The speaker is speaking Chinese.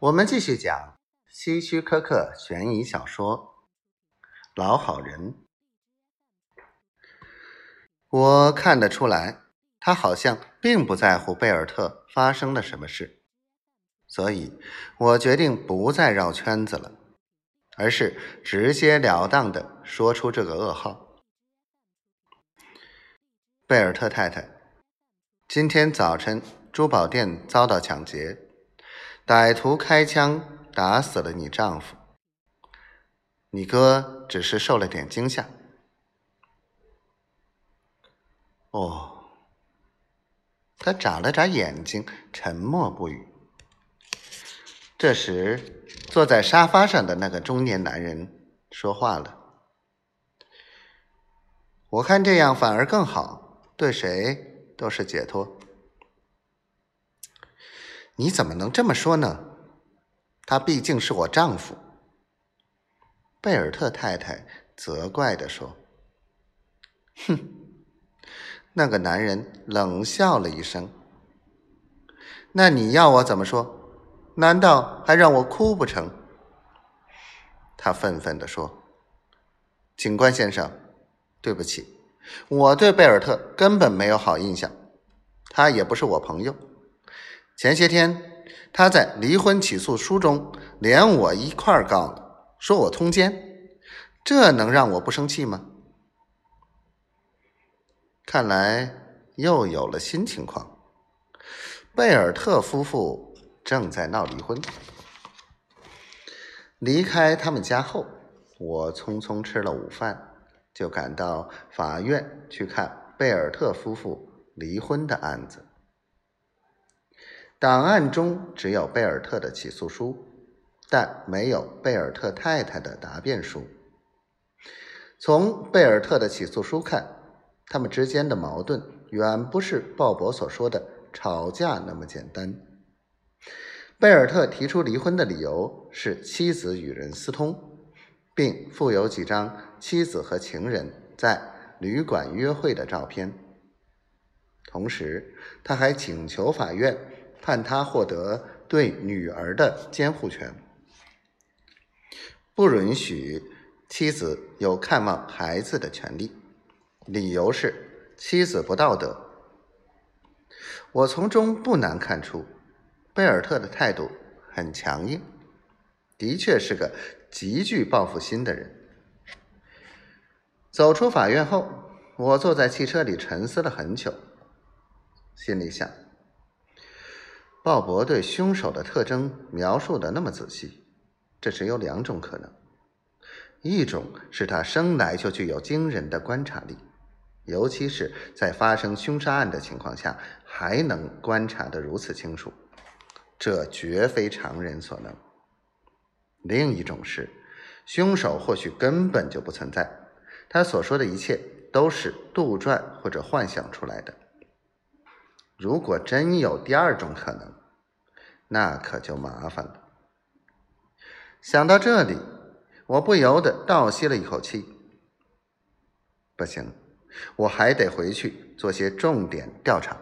我们继续讲希区柯克悬疑小说《老好人》。我看得出来，他好像并不在乎贝尔特发生了什么事，所以我决定不再绕圈子了，而是直截了当的说出这个噩耗：贝尔特太太，今天早晨珠宝店遭到抢劫。歹徒开枪打死了你丈夫，你哥只是受了点惊吓。哦，他眨了眨眼睛，沉默不语。这时，坐在沙发上的那个中年男人说话了：“我看这样反而更好，对谁都是解脱。”你怎么能这么说呢？他毕竟是我丈夫。”贝尔特太太责怪地说。“哼！”那个男人冷笑了一声。“那你要我怎么说？难道还让我哭不成？”他愤愤地说。“警官先生，对不起，我对贝尔特根本没有好印象，他也不是我朋友。”前些天，他在离婚起诉书中连我一块儿告了，说我通奸，这能让我不生气吗？看来又有了新情况，贝尔特夫妇正在闹离婚。离开他们家后，我匆匆吃了午饭，就赶到法院去看贝尔特夫妇离婚的案子。档案中只有贝尔特的起诉书，但没有贝尔特太太的答辩书。从贝尔特的起诉书看，他们之间的矛盾远不是鲍勃所说的吵架那么简单。贝尔特提出离婚的理由是妻子与人私通，并附有几张妻子和情人在旅馆约会的照片。同时，他还请求法院。判他获得对女儿的监护权，不允许妻子有看望孩子的权利。理由是妻子不道德。我从中不难看出，贝尔特的态度很强硬，的确是个极具报复心的人。走出法院后，我坐在汽车里沉思了很久，心里想。鲍勃对凶手的特征描述的那么仔细，这只有两种可能：一种是他生来就具有惊人的观察力，尤其是在发生凶杀案的情况下还能观察得如此清楚，这绝非常人所能；另一种是，凶手或许根本就不存在，他所说的一切都是杜撰或者幻想出来的。如果真有第二种可能，那可就麻烦了。想到这里，我不由得倒吸了一口气。不行，我还得回去做些重点调查。